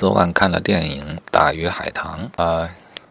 昨晚看了电影《大鱼海棠》，呃，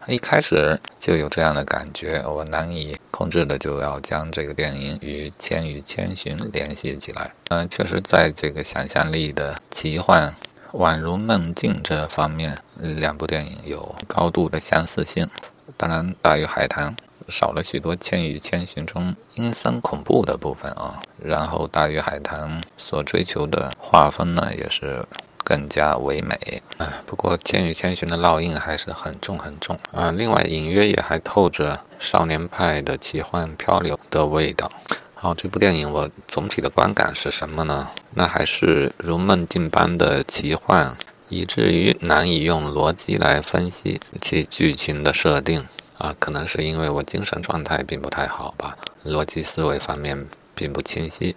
一开始就有这样的感觉，我难以控制的就要将这个电影与《千与千寻》联系起来。嗯，确实在这个想象力的奇幻、宛如梦境这方面，两部电影有高度的相似性。当然，《大鱼海棠》。少了许多《千与千寻》中阴森恐怖的部分啊，然后《大鱼海棠》所追求的画风呢，也是更加唯美啊。不过《千与千寻》的烙印还是很重很重啊。另外，隐约也还透着少年派的奇幻漂流的味道。好，这部电影我总体的观感是什么呢？那还是如梦境般的奇幻，以至于难以用逻辑来分析其剧情的设定。啊，可能是因为我精神状态并不太好吧，逻辑思维方面并不清晰，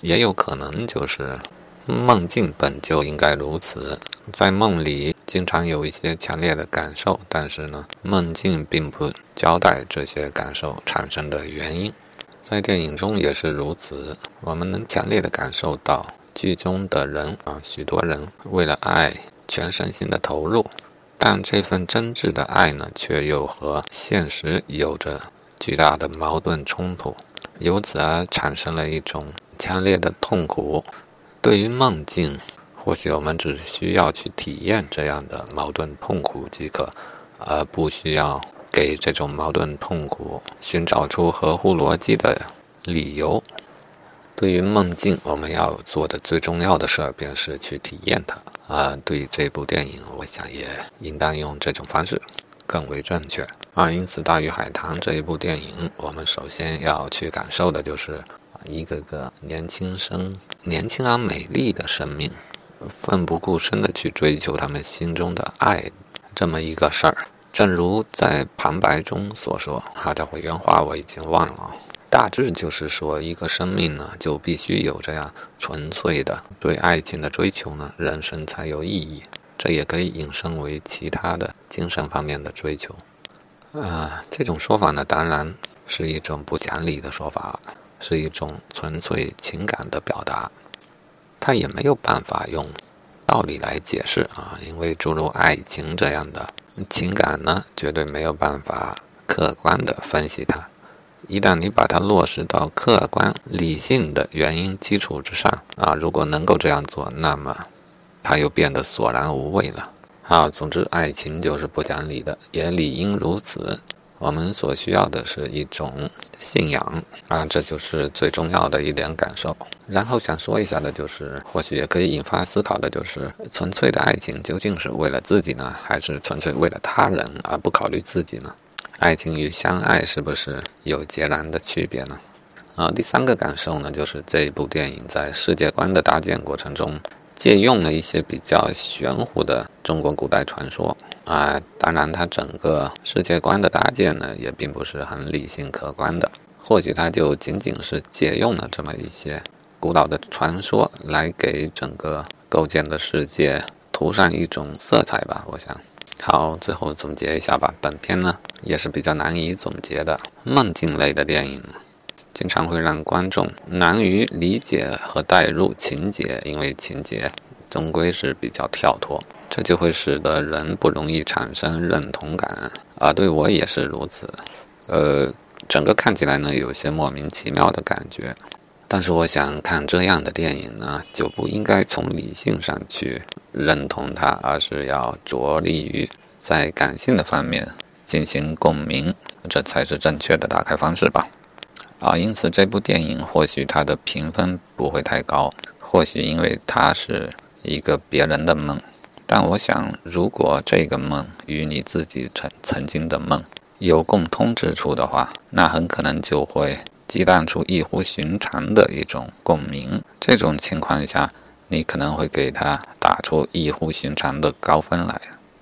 也有可能就是梦境本就应该如此，在梦里经常有一些强烈的感受，但是呢，梦境并不交代这些感受产生的原因，在电影中也是如此，我们能强烈的感受到剧中的人啊，许多人为了爱全身心的投入。但这份真挚的爱呢，却又和现实有着巨大的矛盾冲突，由此而产生了一种强烈的痛苦。对于梦境，或许我们只需要去体验这样的矛盾痛苦即可，而不需要给这种矛盾痛苦寻找出合乎逻辑的理由。对于梦境，我们要做的最重要的事儿便是去体验它。啊，对于这部电影，我想也应当用这种方式更为正确。啊，因此，《大鱼海棠》这一部电影，我们首先要去感受的就是一个个年轻生、年轻而美丽的生命，奋不顾身的去追求他们心中的爱，这么一个事儿。正如在旁白中所说，好家伙，原话我已经忘了啊。大致就是说，一个生命呢，就必须有这样纯粹的对爱情的追求呢，人生才有意义。这也可以引申为其他的精神方面的追求。啊，这种说法呢，当然是一种不讲理的说法，是一种纯粹情感的表达。它也没有办法用道理来解释啊，因为诸如爱情这样的情感呢，绝对没有办法客观的分析它。一旦你把它落实到客观理性的原因基础之上啊，如果能够这样做，那么它又变得索然无味了。好，总之，爱情就是不讲理的，也理应如此。我们所需要的是一种信仰啊，这就是最重要的一点感受。然后想说一下的就是，或许也可以引发思考的就是，纯粹的爱情究竟是为了自己呢，还是纯粹为了他人而不考虑自己呢？爱情与相爱是不是有截然的区别呢？啊，第三个感受呢，就是这一部电影在世界观的搭建过程中，借用了一些比较玄乎的中国古代传说啊。当然，它整个世界观的搭建呢，也并不是很理性客观的。或许它就仅仅是借用了这么一些古老的传说，来给整个构建的世界涂上一种色彩吧。我想。好，最后总结一下吧。本片呢也是比较难以总结的。梦境类的电影，经常会让观众难于理解和带入情节，因为情节终归是比较跳脱，这就会使得人不容易产生认同感。啊，对我也是如此。呃，整个看起来呢有些莫名其妙的感觉。但是我想看这样的电影呢，就不应该从理性上去认同它，而是要着力于在感性的方面进行共鸣，这才是正确的打开方式吧。啊，因此这部电影或许它的评分不会太高，或许因为它是一个别人的梦。但我想，如果这个梦与你自己曾曾经的梦有共通之处的话，那很可能就会。激荡出异乎寻常的一种共鸣，这种情况下，你可能会给他打出异乎寻常的高分来。